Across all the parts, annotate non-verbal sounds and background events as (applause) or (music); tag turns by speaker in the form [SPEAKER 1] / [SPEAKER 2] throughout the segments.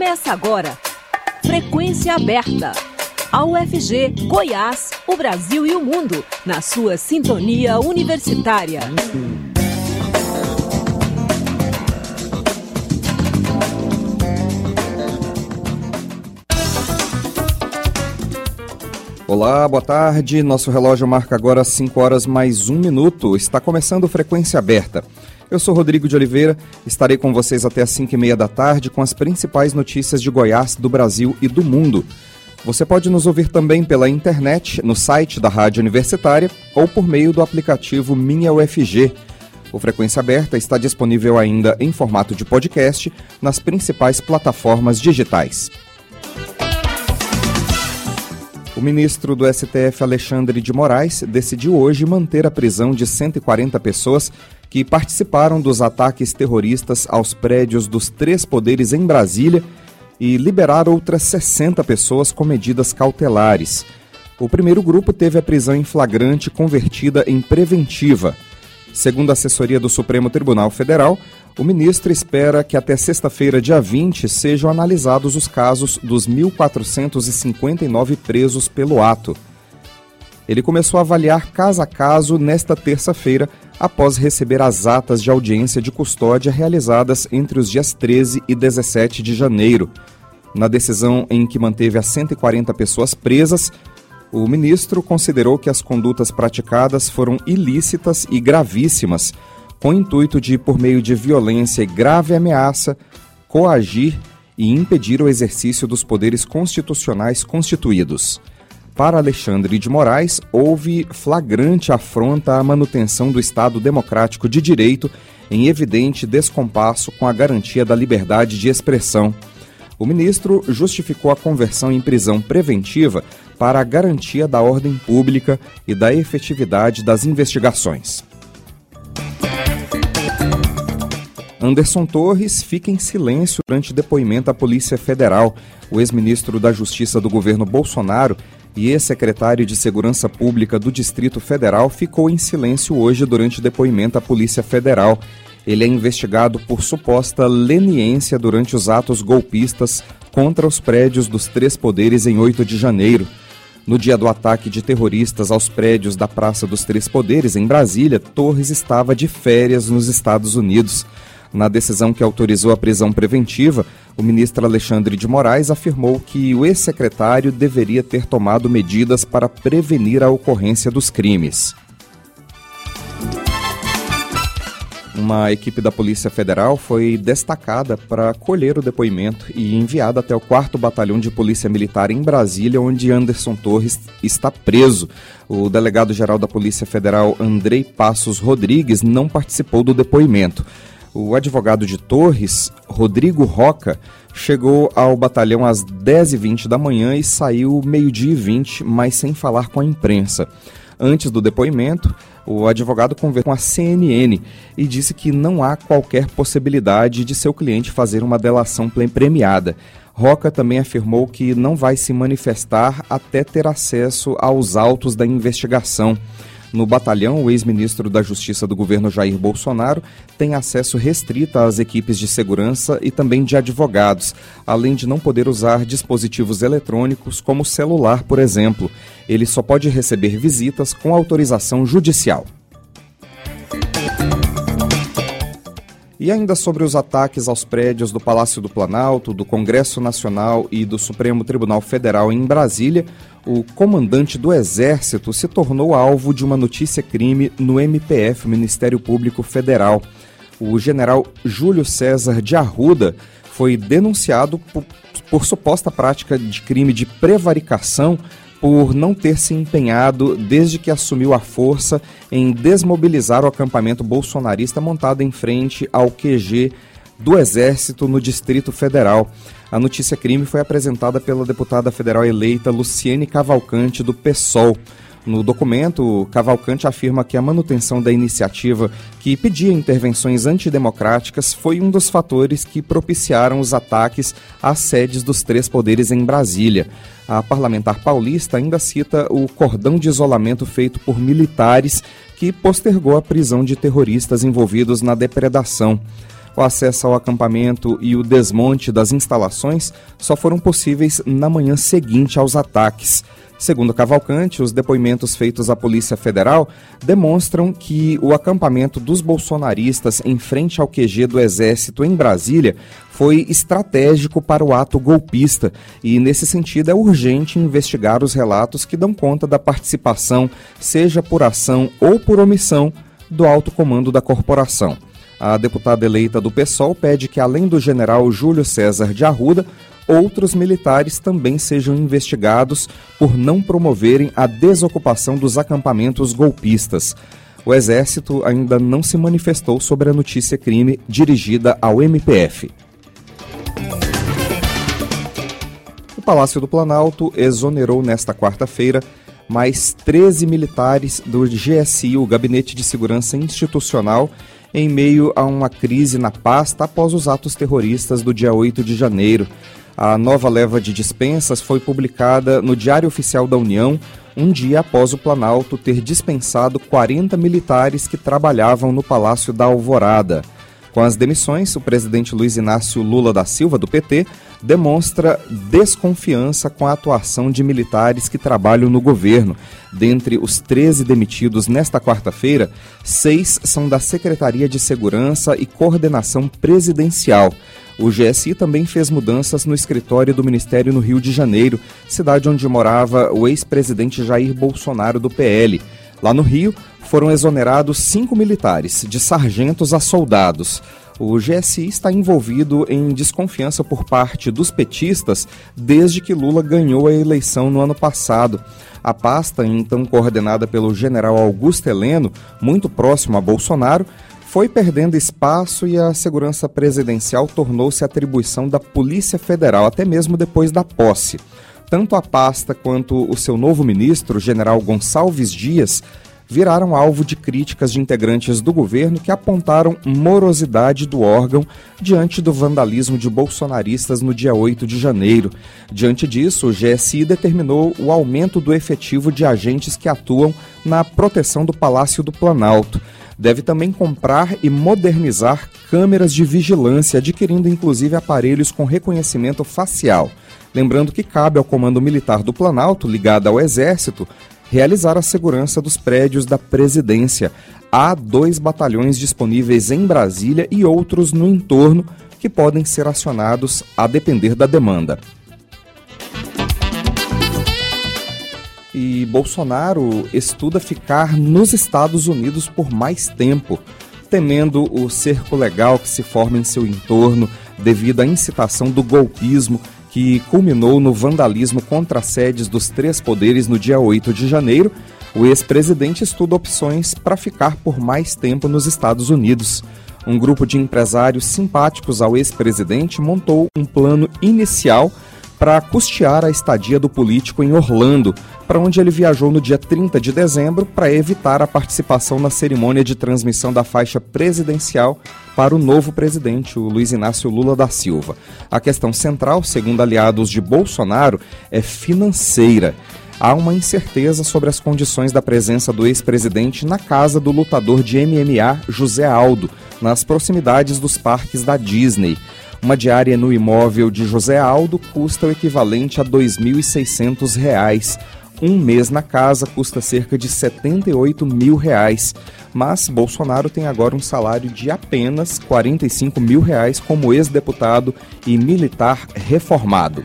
[SPEAKER 1] Começa agora. Frequência aberta. A UFG, Goiás, o Brasil e o mundo, na sua sintonia universitária.
[SPEAKER 2] Olá, boa tarde. Nosso relógio marca agora 5 horas mais um minuto. Está começando Frequência Aberta. Eu sou Rodrigo de Oliveira, estarei com vocês até às 5 e meia da tarde com as principais notícias de Goiás, do Brasil e do mundo. Você pode nos ouvir também pela internet, no site da Rádio Universitária ou por meio do aplicativo Minha UFG. O Frequência Aberta está disponível ainda em formato de podcast nas principais plataformas digitais. O ministro do STF, Alexandre de Moraes, decidiu hoje manter a prisão de 140 pessoas que participaram dos ataques terroristas aos prédios dos três poderes em Brasília e liberar outras 60 pessoas com medidas cautelares. O primeiro grupo teve a prisão em flagrante convertida em preventiva. Segundo a assessoria do Supremo Tribunal Federal, o ministro espera que até sexta-feira, dia 20, sejam analisados os casos dos 1.459 presos pelo ato. Ele começou a avaliar caso a caso nesta terça-feira, após receber as atas de audiência de custódia realizadas entre os dias 13 e 17 de janeiro. Na decisão em que manteve as 140 pessoas presas, o ministro considerou que as condutas praticadas foram ilícitas e gravíssimas com o intuito de, por meio de violência e grave ameaça, coagir e impedir o exercício dos poderes constitucionais constituídos. Para Alexandre de Moraes, houve flagrante afronta à manutenção do Estado democrático de direito, em evidente descompasso com a garantia da liberdade de expressão. O ministro justificou a conversão em prisão preventiva para a garantia da ordem pública e da efetividade das investigações. Anderson Torres fica em silêncio durante depoimento à Polícia Federal. O ex-ministro da Justiça do governo Bolsonaro e ex-secretário de Segurança Pública do Distrito Federal ficou em silêncio hoje durante depoimento à Polícia Federal. Ele é investigado por suposta leniência durante os atos golpistas contra os prédios dos três poderes em 8 de janeiro. No dia do ataque de terroristas aos prédios da Praça dos Três Poderes, em Brasília, Torres estava de férias nos Estados Unidos. Na decisão que autorizou a prisão preventiva, o ministro Alexandre de Moraes afirmou que o ex-secretário deveria ter tomado medidas para prevenir a ocorrência dos crimes. Uma equipe da Polícia Federal foi destacada para colher o depoimento e enviada até o 4 Batalhão de Polícia Militar em Brasília, onde Anderson Torres está preso. O delegado-geral da Polícia Federal, Andrei Passos Rodrigues, não participou do depoimento. O advogado de Torres, Rodrigo Roca, chegou ao batalhão às 10h20 da manhã e saiu meio-dia e 20, mas sem falar com a imprensa. Antes do depoimento, o advogado conversou com a CNN e disse que não há qualquer possibilidade de seu cliente fazer uma delação premiada. Roca também afirmou que não vai se manifestar até ter acesso aos autos da investigação. No batalhão, o ex-ministro da Justiça do governo Jair Bolsonaro tem acesso restrito às equipes de segurança e também de advogados, além de não poder usar dispositivos eletrônicos como celular, por exemplo. Ele só pode receber visitas com autorização judicial. E ainda sobre os ataques aos prédios do Palácio do Planalto, do Congresso Nacional e do Supremo Tribunal Federal em Brasília, o comandante do Exército se tornou alvo de uma notícia-crime no MPF, Ministério Público Federal. O general Júlio César de Arruda foi denunciado por, por suposta prática de crime de prevaricação por não ter se empenhado desde que assumiu a força em desmobilizar o acampamento bolsonarista montado em frente ao QG do Exército no Distrito Federal. A notícia crime foi apresentada pela deputada federal eleita Luciene Cavalcante, do PSOL. No documento, Cavalcante afirma que a manutenção da iniciativa que pedia intervenções antidemocráticas foi um dos fatores que propiciaram os ataques às sedes dos três poderes em Brasília. A parlamentar paulista ainda cita o cordão de isolamento feito por militares que postergou a prisão de terroristas envolvidos na depredação. O acesso ao acampamento e o desmonte das instalações só foram possíveis na manhã seguinte aos ataques. Segundo Cavalcante, os depoimentos feitos à Polícia Federal demonstram que o acampamento dos bolsonaristas em frente ao QG do Exército em Brasília foi estratégico para o ato golpista e, nesse sentido, é urgente investigar os relatos que dão conta da participação, seja por ação ou por omissão, do alto comando da corporação. A deputada eleita do PSOL pede que, além do general Júlio César de Arruda, outros militares também sejam investigados por não promoverem a desocupação dos acampamentos golpistas. O Exército ainda não se manifestou sobre a notícia crime dirigida ao MPF. O Palácio do Planalto exonerou nesta quarta-feira mais 13 militares do GSI, o Gabinete de Segurança Institucional, em meio a uma crise na pasta após os atos terroristas do dia 8 de janeiro. A nova leva de dispensas foi publicada no Diário Oficial da União, um dia após o Planalto ter dispensado 40 militares que trabalhavam no Palácio da Alvorada. Com as demissões, o presidente Luiz Inácio Lula da Silva, do PT, demonstra desconfiança com a atuação de militares que trabalham no governo. Dentre os 13 demitidos nesta quarta-feira, seis são da Secretaria de Segurança e Coordenação Presidencial. O GSI também fez mudanças no escritório do Ministério no Rio de Janeiro, cidade onde morava o ex-presidente Jair Bolsonaro do PL. Lá no Rio, foram exonerados cinco militares, de sargentos a soldados. O GSI está envolvido em desconfiança por parte dos petistas desde que Lula ganhou a eleição no ano passado. A pasta, então coordenada pelo general Augusto Heleno, muito próximo a Bolsonaro, foi perdendo espaço e a segurança presidencial tornou-se atribuição da Polícia Federal, até mesmo depois da posse. Tanto a pasta quanto o seu novo ministro, general Gonçalves Dias, viraram alvo de críticas de integrantes do governo que apontaram morosidade do órgão diante do vandalismo de bolsonaristas no dia 8 de janeiro. Diante disso, o GSI determinou o aumento do efetivo de agentes que atuam na proteção do Palácio do Planalto deve também comprar e modernizar câmeras de vigilância, adquirindo inclusive aparelhos com reconhecimento facial. Lembrando que cabe ao Comando Militar do Planalto, ligado ao Exército, realizar a segurança dos prédios da presidência. Há dois batalhões disponíveis em Brasília e outros no entorno que podem ser acionados a depender da demanda. E Bolsonaro estuda ficar nos Estados Unidos por mais tempo, temendo o cerco legal que se forma em seu entorno devido à incitação do golpismo que culminou no vandalismo contra sedes dos três poderes no dia 8 de janeiro, o ex-presidente estuda opções para ficar por mais tempo nos Estados Unidos. Um grupo de empresários simpáticos ao ex-presidente montou um plano inicial para custear a estadia do político em Orlando, para onde ele viajou no dia 30 de dezembro para evitar a participação na cerimônia de transmissão da faixa presidencial para o novo presidente, o Luiz Inácio Lula da Silva. A questão central, segundo aliados de Bolsonaro, é financeira há uma incerteza sobre as condições da presença do ex-presidente na casa do lutador de MMA José Aldo, nas proximidades dos parques da Disney. Uma diária no imóvel de José Aldo custa o equivalente a R$ 2.600. Um mês na casa custa cerca de 78 mil reais. Mas Bolsonaro tem agora um salário de apenas 45 mil reais como ex-deputado e militar reformado.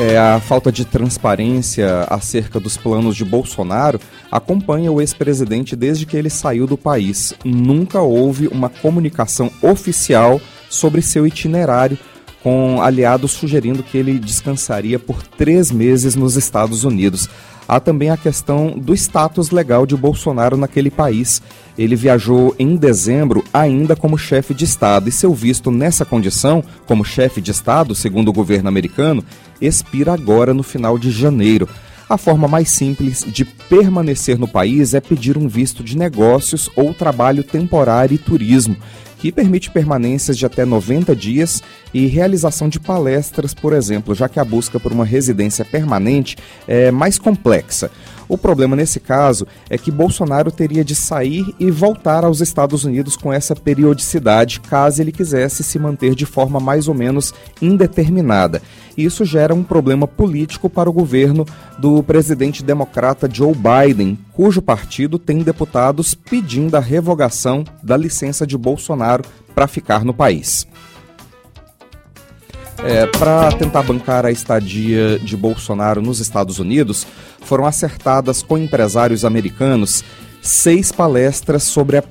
[SPEAKER 2] É, a falta de transparência acerca dos planos de Bolsonaro acompanha o ex-presidente desde que ele saiu do país. Nunca houve uma comunicação oficial sobre seu itinerário, com aliados sugerindo que ele descansaria por três meses nos Estados Unidos. Há também a questão do status legal de Bolsonaro naquele país. Ele viajou em dezembro ainda como chefe de Estado e seu visto nessa condição, como chefe de Estado, segundo o governo americano, expira agora no final de janeiro. A forma mais simples de permanecer no país é pedir um visto de negócios ou trabalho temporário e turismo, que permite permanências de até 90 dias e realização de palestras, por exemplo, já que a busca por uma residência permanente é mais complexa. O problema nesse caso é que Bolsonaro teria de sair e voltar aos Estados Unidos com essa periodicidade, caso ele quisesse se manter de forma mais ou menos indeterminada. Isso gera um problema político para o governo do presidente democrata Joe Biden, cujo partido tem deputados pedindo a revogação da licença de Bolsonaro para ficar no país. É, para tentar bancar a estadia de Bolsonaro nos Estados Unidos, foram acertadas com empresários americanos seis palestras sobre a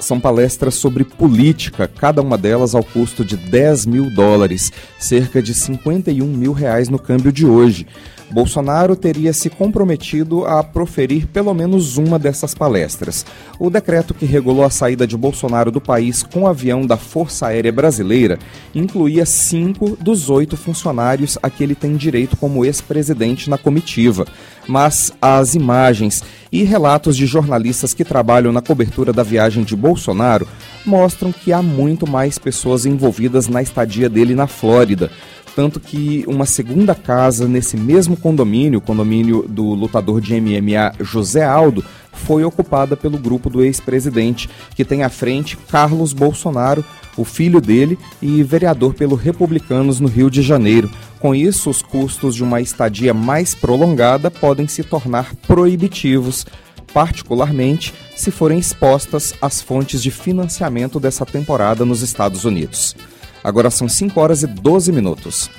[SPEAKER 2] são palestras sobre política, cada uma delas ao custo de 10 mil dólares, cerca de 51 mil reais no câmbio de hoje. Bolsonaro teria se comprometido a proferir pelo menos uma dessas palestras. O decreto que regulou a saída de Bolsonaro do país com avião da Força Aérea Brasileira incluía cinco dos oito funcionários a que ele tem direito como ex-presidente na comitiva. Mas as imagens e relatos de jornalistas que trabalham na cobertura da viagem de Bolsonaro mostram que há muito mais pessoas envolvidas na estadia dele na Flórida tanto que uma segunda casa nesse mesmo condomínio, o condomínio do lutador de MMA José Aldo, foi ocupada pelo grupo do ex-presidente, que tem à frente Carlos Bolsonaro, o filho dele e vereador pelo Republicanos no Rio de Janeiro. Com isso, os custos de uma estadia mais prolongada podem se tornar proibitivos, particularmente se forem expostas as fontes de financiamento dessa temporada nos Estados Unidos. Agora são 5 horas e 12 minutos.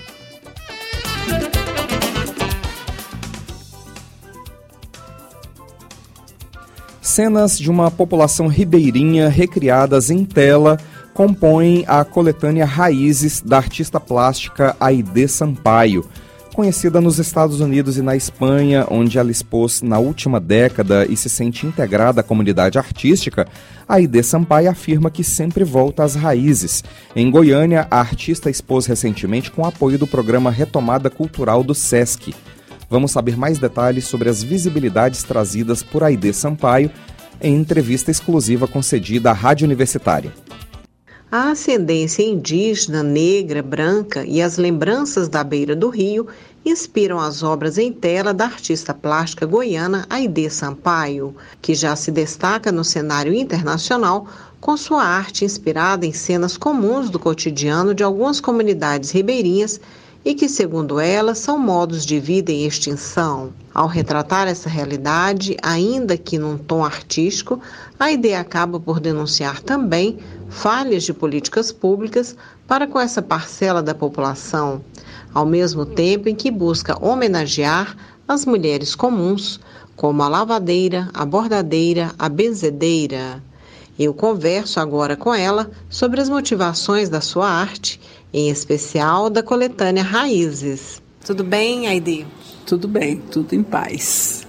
[SPEAKER 2] Cenas de uma população ribeirinha recriadas em tela compõem a coletânea Raízes da artista plástica Aide Sampaio Conhecida nos Estados Unidos e na Espanha, onde ela expôs na última década e se sente integrada à comunidade artística, Aide Sampaio afirma que sempre volta às raízes. Em Goiânia, a artista expôs recentemente com apoio do programa Retomada Cultural do SESC. Vamos saber mais detalhes sobre as visibilidades trazidas por Aide Sampaio em entrevista exclusiva concedida à Rádio Universitária.
[SPEAKER 3] A ascendência indígena, negra, branca e as lembranças da beira do rio inspiram as obras em tela da artista plástica goiana Aide Sampaio, que já se destaca no cenário internacional com sua arte inspirada em cenas comuns do cotidiano de algumas comunidades ribeirinhas e que, segundo ela, são modos de vida em extinção. Ao retratar essa realidade, ainda que num tom artístico, a ideia acaba por denunciar também falhas de políticas públicas para com essa parcela da população, ao mesmo tempo em que busca homenagear as mulheres comuns, como a lavadeira, a bordadeira, a benzedeira. Eu converso agora com ela sobre as motivações da sua arte em especial da coletânea Raízes. Tudo bem, Aide?
[SPEAKER 4] Tudo bem, tudo em paz.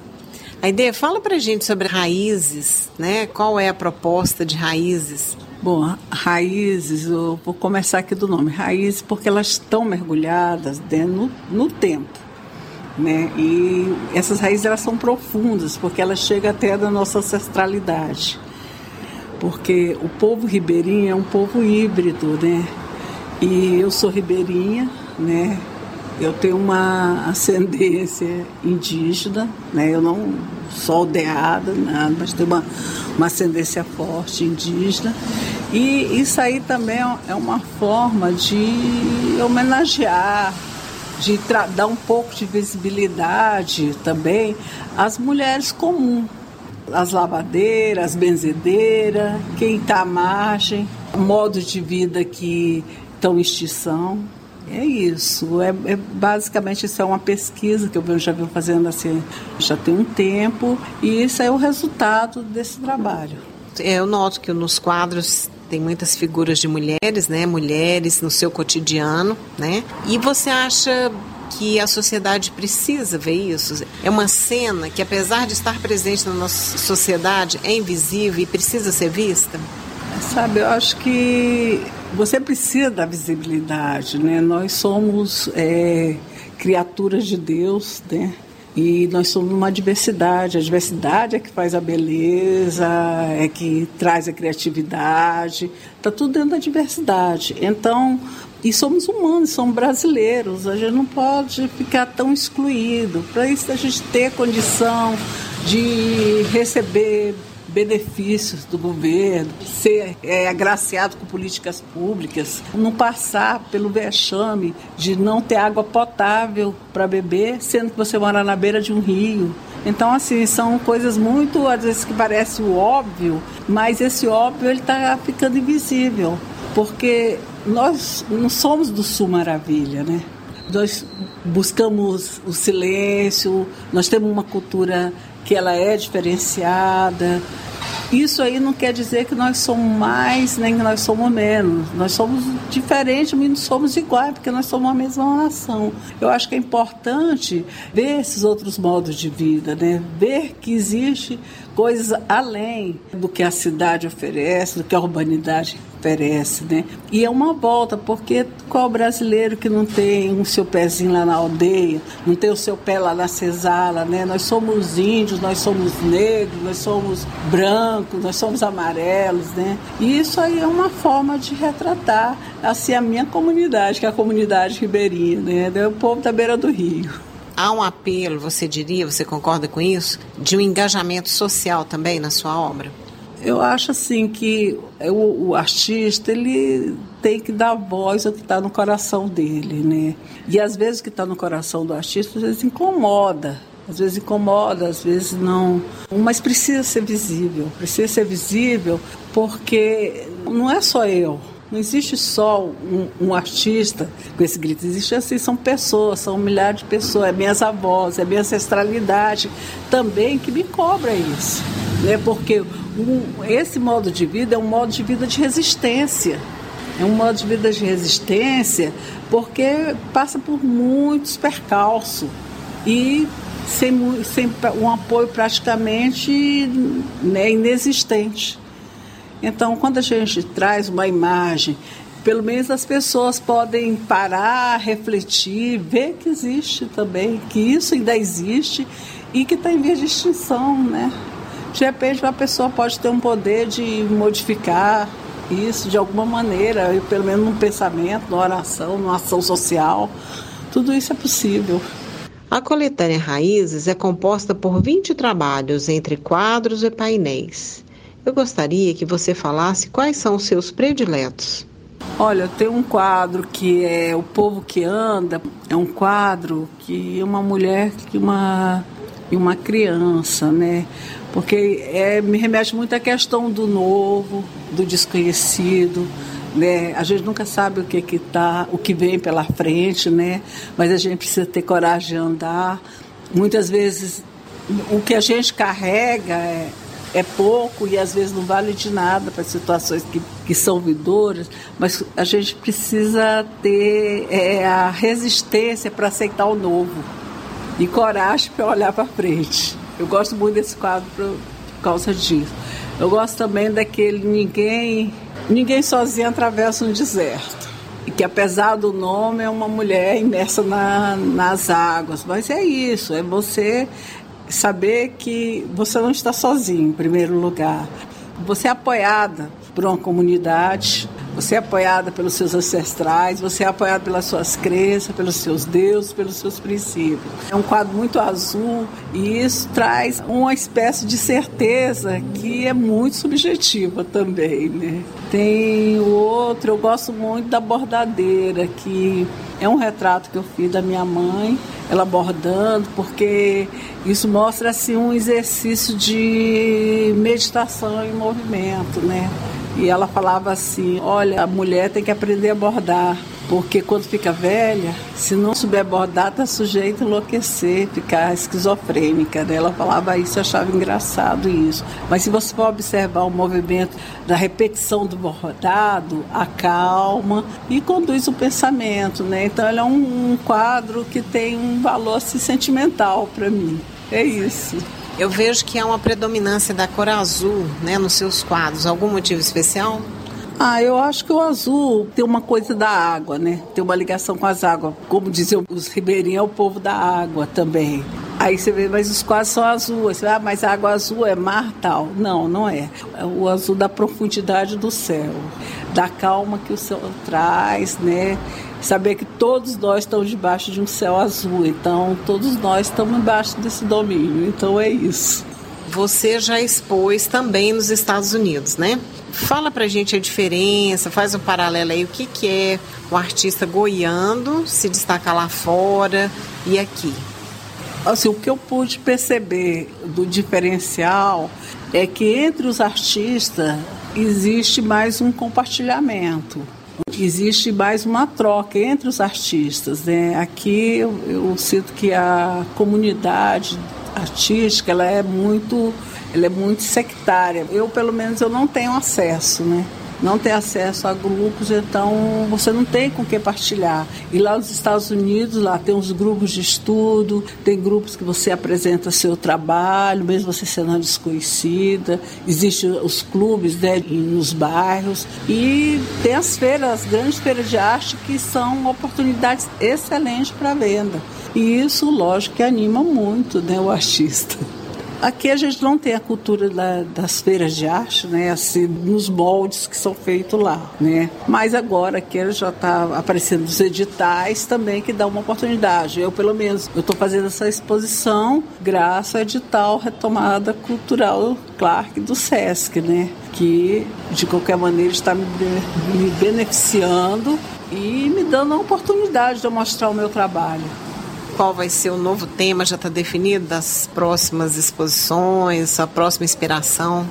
[SPEAKER 3] Aide, fala pra gente sobre Raízes, né? Qual é a proposta de Raízes?
[SPEAKER 4] Bom, raízes, eu vou começar aqui do nome, raízes porque elas estão mergulhadas no, no tempo, né? E essas raízes elas são profundas porque elas chegam até da nossa ancestralidade, porque o povo ribeirinho é um povo híbrido, né? E eu sou ribeirinha, né? Eu tenho uma ascendência indígena, né? Eu não sou aldeada, nada, mas tenho uma, uma ascendência forte indígena. E isso aí também é uma forma de homenagear, de dar um pouco de visibilidade também às mulheres comuns, as lavadeiras, as benzedeiras, quem está à margem, modo de vida que estão em extinção. É isso. É, é, basicamente isso é uma pesquisa que eu já venho fazendo assim já tem um tempo e isso é o resultado desse trabalho.
[SPEAKER 3] É, eu noto que nos quadros tem muitas figuras de mulheres, né? Mulheres no seu cotidiano, né? E você acha que a sociedade precisa ver isso? É uma cena que, apesar de estar presente na nossa sociedade, é invisível e precisa ser vista?
[SPEAKER 4] Sabe, eu acho que você precisa da visibilidade, né? Nós somos é, criaturas de Deus, né? E nós somos uma diversidade. A diversidade é que faz a beleza, é que traz a criatividade. Está tudo dentro da diversidade. Então, e somos humanos, somos brasileiros. A gente não pode ficar tão excluído. Para isso, a gente ter condição de receber benefícios do governo, ser é, agraciado com políticas públicas, não passar pelo vexame de não ter água potável para beber, sendo que você mora na beira de um rio. Então, assim, são coisas muito, às vezes, que parece óbvio, mas esse óbvio ele está ficando invisível, porque nós não somos do Sul Maravilha, né? Nós buscamos o silêncio, nós temos uma cultura que ela é diferenciada. Isso aí não quer dizer que nós somos mais nem que nós somos menos. Nós somos diferentes, mas não somos iguais, porque nós somos a mesma nação. Eu acho que é importante ver esses outros modos de vida, né? ver que existe coisas além do que a cidade oferece, do que a urbanidade oferece, né? E é uma volta, porque qual brasileiro que não tem o seu pezinho lá na aldeia, não tem o seu pé lá na cesala, né? Nós somos índios, nós somos negros, nós somos brancos, nós somos amarelos, né? E isso aí é uma forma de retratar assim a minha comunidade, que é a comunidade ribeirinha, né? É o povo da beira do rio
[SPEAKER 3] há um apelo, você diria, você concorda com isso, de um engajamento social também na sua obra?
[SPEAKER 4] Eu acho assim que o, o artista ele tem que dar voz ao que está no coração dele, né? E às vezes o que está no coração do artista às vezes incomoda, às vezes incomoda, às vezes não. Mas precisa ser visível, precisa ser visível porque não é só eu. Não existe só um, um, artista com esse grito, existe assim, são pessoas, são milhares de pessoas, é minhas avós, é minha ancestralidade também que me cobra isso. Né? Porque esse modo de vida é um modo de vida de resistência. É um modo de vida de resistência porque passa por muitos percalços e sem, sem um apoio praticamente né, inexistente. Então, quando a gente traz uma imagem, pelo menos as pessoas podem parar, refletir, ver que existe também, que isso ainda existe e que está em via de extinção, né? De repente, uma pessoa pode ter um poder de modificar isso de alguma maneira, pelo menos num pensamento, numa oração, numa ação social. Tudo isso é possível.
[SPEAKER 3] A coletânea Raízes é composta por 20 trabalhos entre quadros e painéis. Eu gostaria que você falasse quais são os seus prediletos.
[SPEAKER 4] Olha, tem um quadro que é O Povo que Anda, é um quadro que é uma mulher que uma, e uma criança, né? Porque é, me remete muito à questão do novo, do desconhecido, né? A gente nunca sabe o que que tá, o que vem pela frente, né? Mas a gente precisa ter coragem de andar. Muitas vezes o que a gente carrega é, é pouco e às vezes não vale de nada para situações que, que são vidoras, mas a gente precisa ter é, a resistência para aceitar o novo e coragem para olhar para frente. Eu gosto muito desse quadro por, causa disso. Eu gosto também daquele ninguém, ninguém sozinho atravessa um deserto. E que apesar do nome é uma mulher imersa na, nas águas. Mas é isso, é você saber que você não está sozinho, em primeiro lugar. Você é apoiada por uma comunidade, você é apoiada pelos seus ancestrais, você é apoiada pelas suas crenças, pelos seus deuses, pelos seus princípios. É um quadro muito azul e isso traz uma espécie de certeza que é muito subjetiva também, né? Tem o outro, eu gosto muito da bordadeira, que é um retrato que eu fiz da minha mãe, ela bordando, porque isso mostra assim um exercício de meditação em movimento, né? E ela falava assim: olha, a mulher tem que aprender a bordar, porque quando fica velha, se não souber bordar, está sujeita a enlouquecer, ficar esquizofrênica. Né? Ela falava isso, eu achava engraçado isso. Mas se você for observar o movimento da repetição do bordado, acalma e conduz o pensamento. Né? Então, ele é um, um quadro que tem um valor assim, sentimental para mim. É isso.
[SPEAKER 3] Eu vejo que há uma predominância da cor azul né, nos seus quadros. Algum motivo especial?
[SPEAKER 4] Ah, eu acho que o azul tem uma coisa da água, né? Tem uma ligação com as águas. Como diziam os ribeirinhos, é o povo da água também. Aí você vê, mas os quadros são azuis. Você vê, ah, mas a água azul é mar tal. Não, não é. É o azul da profundidade do céu, da calma que o céu traz, né? Saber que todos nós estamos debaixo de um céu azul. Então, todos nós estamos embaixo desse domínio. Então, é isso.
[SPEAKER 3] Você já expôs também nos Estados Unidos, né? Fala pra gente a diferença, faz um paralelo aí, o que, que é o artista goiando se destacar lá fora e aqui?
[SPEAKER 4] Assim, o que eu pude perceber do diferencial é que entre os artistas existe mais um compartilhamento, existe mais uma troca entre os artistas. Né? Aqui eu, eu sinto que a comunidade artística ela é muito, ela é muito sectária. Eu pelo menos eu não tenho acesso, né? Não tem acesso a grupos, então você não tem com que partilhar. E lá nos Estados Unidos, lá tem os grupos de estudo, tem grupos que você apresenta seu trabalho, mesmo você sendo desconhecida. Existem os clubes né, nos bairros e tem as feiras, as grandes feiras de arte que são oportunidades excelentes para venda. E isso, lógico, que anima muito né, o artista. Aqui a gente não tem a cultura da, das feiras de arte, né? Assim, nos moldes que são feitos lá, né? Mas agora que já está aparecendo os editais também que dá uma oportunidade. Eu, pelo menos, eu estou fazendo essa exposição graças ao edital Retomada Cultural Clark do Sesc, né? Que, de qualquer maneira, está me, me beneficiando e me dando a oportunidade de eu mostrar o meu trabalho
[SPEAKER 3] qual vai ser o novo tema? Já está definido das próximas exposições, a próxima inspiração?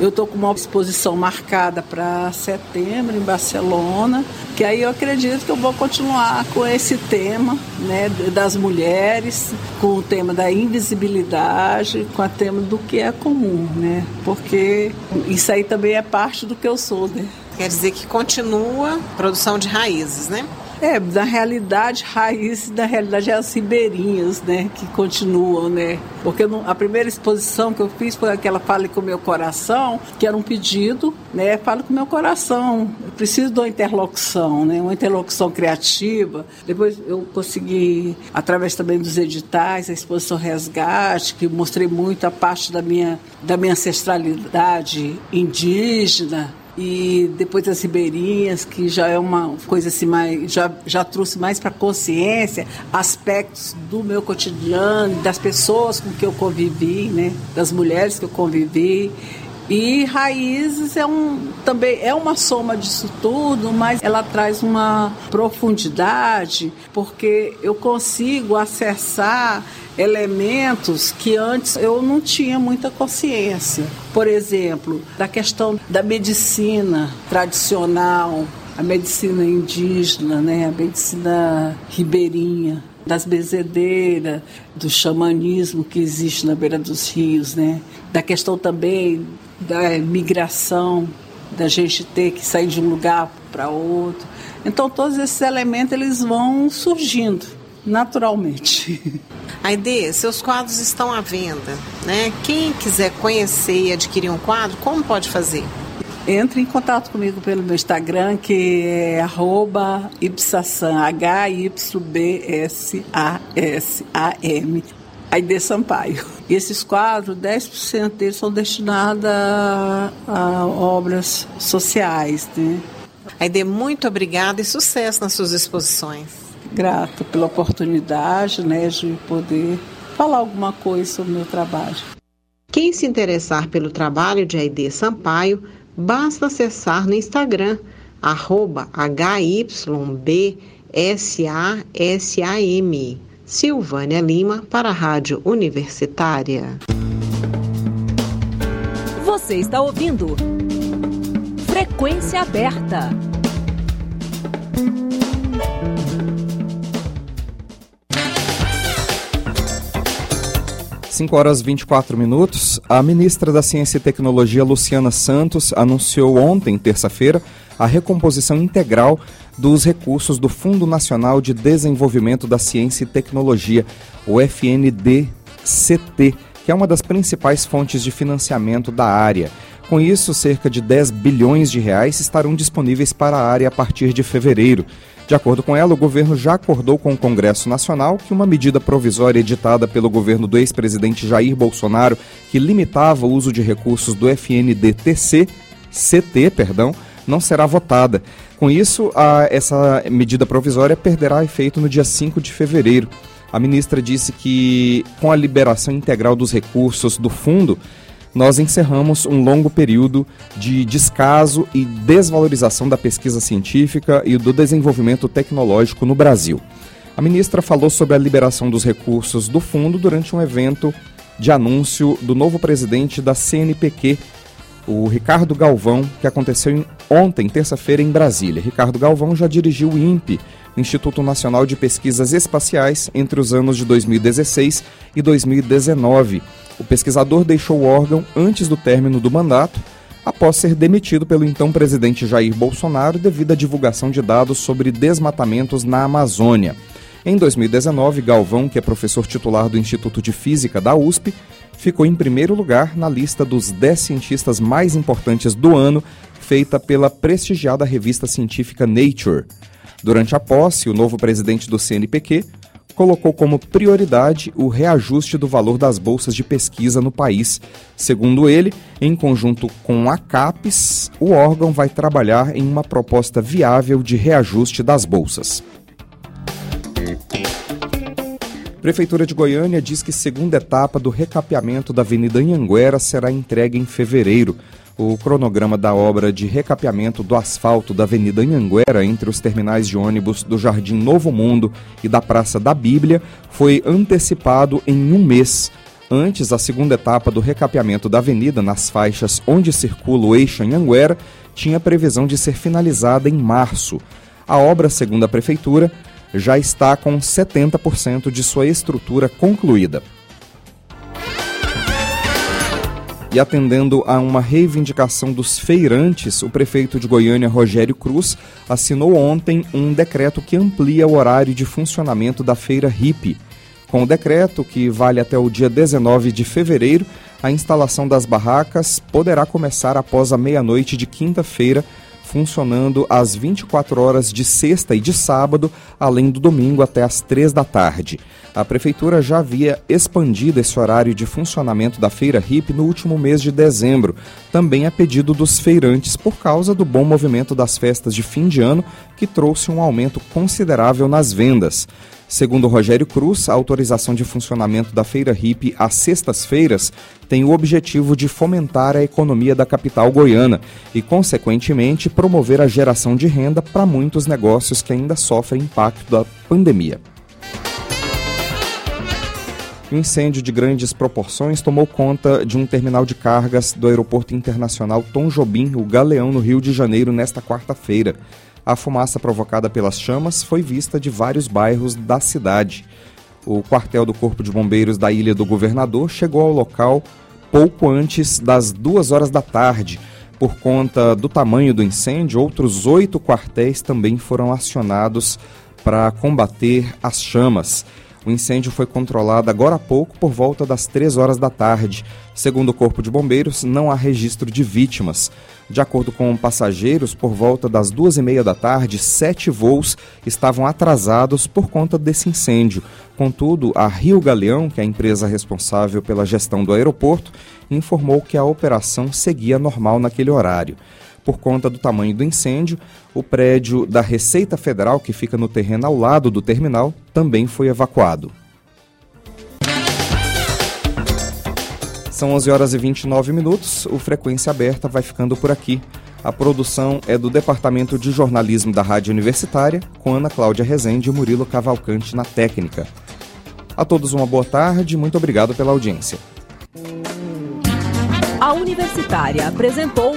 [SPEAKER 4] Eu estou com uma exposição marcada para setembro em Barcelona, que aí eu acredito que eu vou continuar com esse tema né, das mulheres, com o tema da invisibilidade, com o tema do que é comum, né? Porque isso aí também é parte do que eu sou, né?
[SPEAKER 3] Quer dizer que continua produção de raízes, né?
[SPEAKER 4] É, da realidade (laughs) raiz, da realidade é as ribeirinhas, né, que continuam, né? Porque a primeira exposição que eu fiz foi aquela Fale com Meu Coração, que era um pedido, né, Fale com Meu Coração, eu preciso de uma interlocução, né, uma interlocução criativa. Depois eu consegui, através também dos editais, a exposição Resgate, que mostrei muito a parte da minha, da minha ancestralidade indígena, e depois as ribeirinhas, que já é uma coisa assim mais, já, já trouxe mais para consciência aspectos do meu cotidiano, das pessoas com que eu convivi, né, das mulheres que eu convivi. E Raízes é um, também é uma soma disso tudo, mas ela traz uma profundidade, porque eu consigo acessar elementos que antes eu não tinha muita consciência. Por exemplo, da questão da medicina tradicional, a medicina indígena, né, a medicina ribeirinha, das bezedeiras, do xamanismo que existe na beira dos rios, né, da questão também da migração, da gente ter que sair de um lugar para outro. Então todos esses elementos eles vão surgindo naturalmente. (laughs)
[SPEAKER 3] Aide, seus quadros estão à venda, né? Quem quiser conhecer e adquirir um quadro, como pode fazer?
[SPEAKER 4] Entre em contato comigo pelo meu Instagram, que é arroba Ipsasam, H-Y-B-S-A-S-A-M, Aide Sampaio. E esses quadros, 10% deles são destinados a, a obras sociais. Né?
[SPEAKER 3] Aide, muito obrigada e sucesso nas suas exposições.
[SPEAKER 4] Grata pela oportunidade né, de poder falar alguma coisa sobre o meu trabalho.
[SPEAKER 3] Quem se interessar pelo trabalho de Aide Sampaio, basta acessar no Instagram, arroba HYBSASAM. Silvânia Lima para a Rádio Universitária.
[SPEAKER 1] Você está ouvindo Frequência Aberta.
[SPEAKER 2] Cinco horas 24 minutos. A ministra da Ciência e Tecnologia, Luciana Santos, anunciou ontem, terça-feira, a recomposição integral dos recursos do Fundo Nacional de Desenvolvimento da Ciência e Tecnologia, o FNDCT, que é uma das principais fontes de financiamento da área. Com isso, cerca de 10 bilhões de reais estarão disponíveis para a área a partir de fevereiro. De acordo com ela, o governo já acordou com o Congresso Nacional que uma medida provisória editada pelo governo do ex-presidente Jair Bolsonaro, que limitava o uso de recursos do FNDTC, CT, perdão, não será votada. Com isso, a, essa medida provisória perderá efeito no dia 5 de fevereiro. A ministra disse que, com a liberação integral dos recursos do fundo, nós encerramos um longo período de descaso e desvalorização da pesquisa científica e do desenvolvimento tecnológico no Brasil. A ministra falou sobre a liberação dos recursos do fundo durante um evento de anúncio do novo presidente da CNPq, o Ricardo Galvão, que aconteceu ontem, terça-feira, em Brasília. Ricardo Galvão já dirigiu o INPE, Instituto Nacional de Pesquisas Espaciais, entre os anos de 2016 e 2019. O pesquisador deixou o órgão antes do término do mandato, após ser demitido pelo então presidente Jair Bolsonaro devido à divulgação de dados sobre desmatamentos na Amazônia. Em 2019, Galvão, que é professor titular do Instituto de Física da USP, ficou em primeiro lugar na lista dos 10 cientistas mais importantes do ano, feita pela prestigiada revista científica Nature. Durante a posse, o novo presidente do CNPq colocou como prioridade o reajuste do valor das bolsas de pesquisa no país. Segundo ele, em conjunto com a CAPES, o órgão vai trabalhar em uma proposta viável de reajuste das bolsas. Prefeitura de Goiânia diz que segunda etapa do recapeamento da Avenida Anhanguera será entregue em fevereiro. O cronograma da obra de recapeamento do asfalto da Avenida Anhanguera entre os terminais de ônibus do Jardim Novo Mundo e da Praça da Bíblia foi antecipado em um mês. Antes, a segunda etapa do recapeamento da avenida nas faixas onde circula o eixo Anhanguera tinha previsão de ser finalizada em março. A obra, segundo a Prefeitura, já está com 70% de sua estrutura concluída. E atendendo a uma reivindicação dos feirantes, o prefeito de Goiânia, Rogério Cruz, assinou ontem um decreto que amplia o horário de funcionamento da feira HIP. Com o decreto, que vale até o dia 19 de fevereiro, a instalação das barracas poderá começar após a meia-noite de quinta-feira, funcionando às 24 horas de sexta e de sábado, além do domingo até às 3 da tarde. A prefeitura já havia expandido esse horário de funcionamento da feira HIP no último mês de dezembro, também a pedido dos feirantes por causa do bom movimento das festas de fim de ano, que trouxe um aumento considerável nas vendas. Segundo Rogério Cruz, a autorização de funcionamento da Feira HIP às sextas-feiras tem o objetivo de fomentar a economia da capital goiana e, consequentemente, promover a geração de renda para muitos negócios que ainda sofrem impacto da pandemia. Um incêndio de grandes proporções tomou conta de um terminal de cargas do Aeroporto Internacional Tom Jobim, o Galeão, no Rio de Janeiro, nesta quarta-feira. A fumaça provocada pelas chamas foi vista de vários bairros da cidade. O quartel do Corpo de Bombeiros da Ilha do Governador chegou ao local pouco antes das duas horas da tarde. Por conta do tamanho do incêndio, outros oito quartéis também foram acionados para combater as chamas. O incêndio foi controlado agora há pouco por volta das 3 horas da tarde. Segundo o Corpo de Bombeiros, não há registro de vítimas. De acordo com passageiros, por volta das duas e meia da tarde, sete voos estavam atrasados por conta desse incêndio. Contudo, a Rio Galeão, que é a empresa responsável pela gestão do aeroporto, informou que a operação seguia normal naquele horário. Por conta do tamanho do incêndio, o prédio da Receita Federal, que fica no terreno ao lado do terminal, também foi evacuado. São 11 horas e 29 minutos. O Frequência Aberta vai ficando por aqui. A produção é do Departamento de Jornalismo da Rádio Universitária, com Ana Cláudia Rezende e Murilo Cavalcante na técnica. A todos uma boa tarde, muito obrigado pela audiência.
[SPEAKER 1] A Universitária apresentou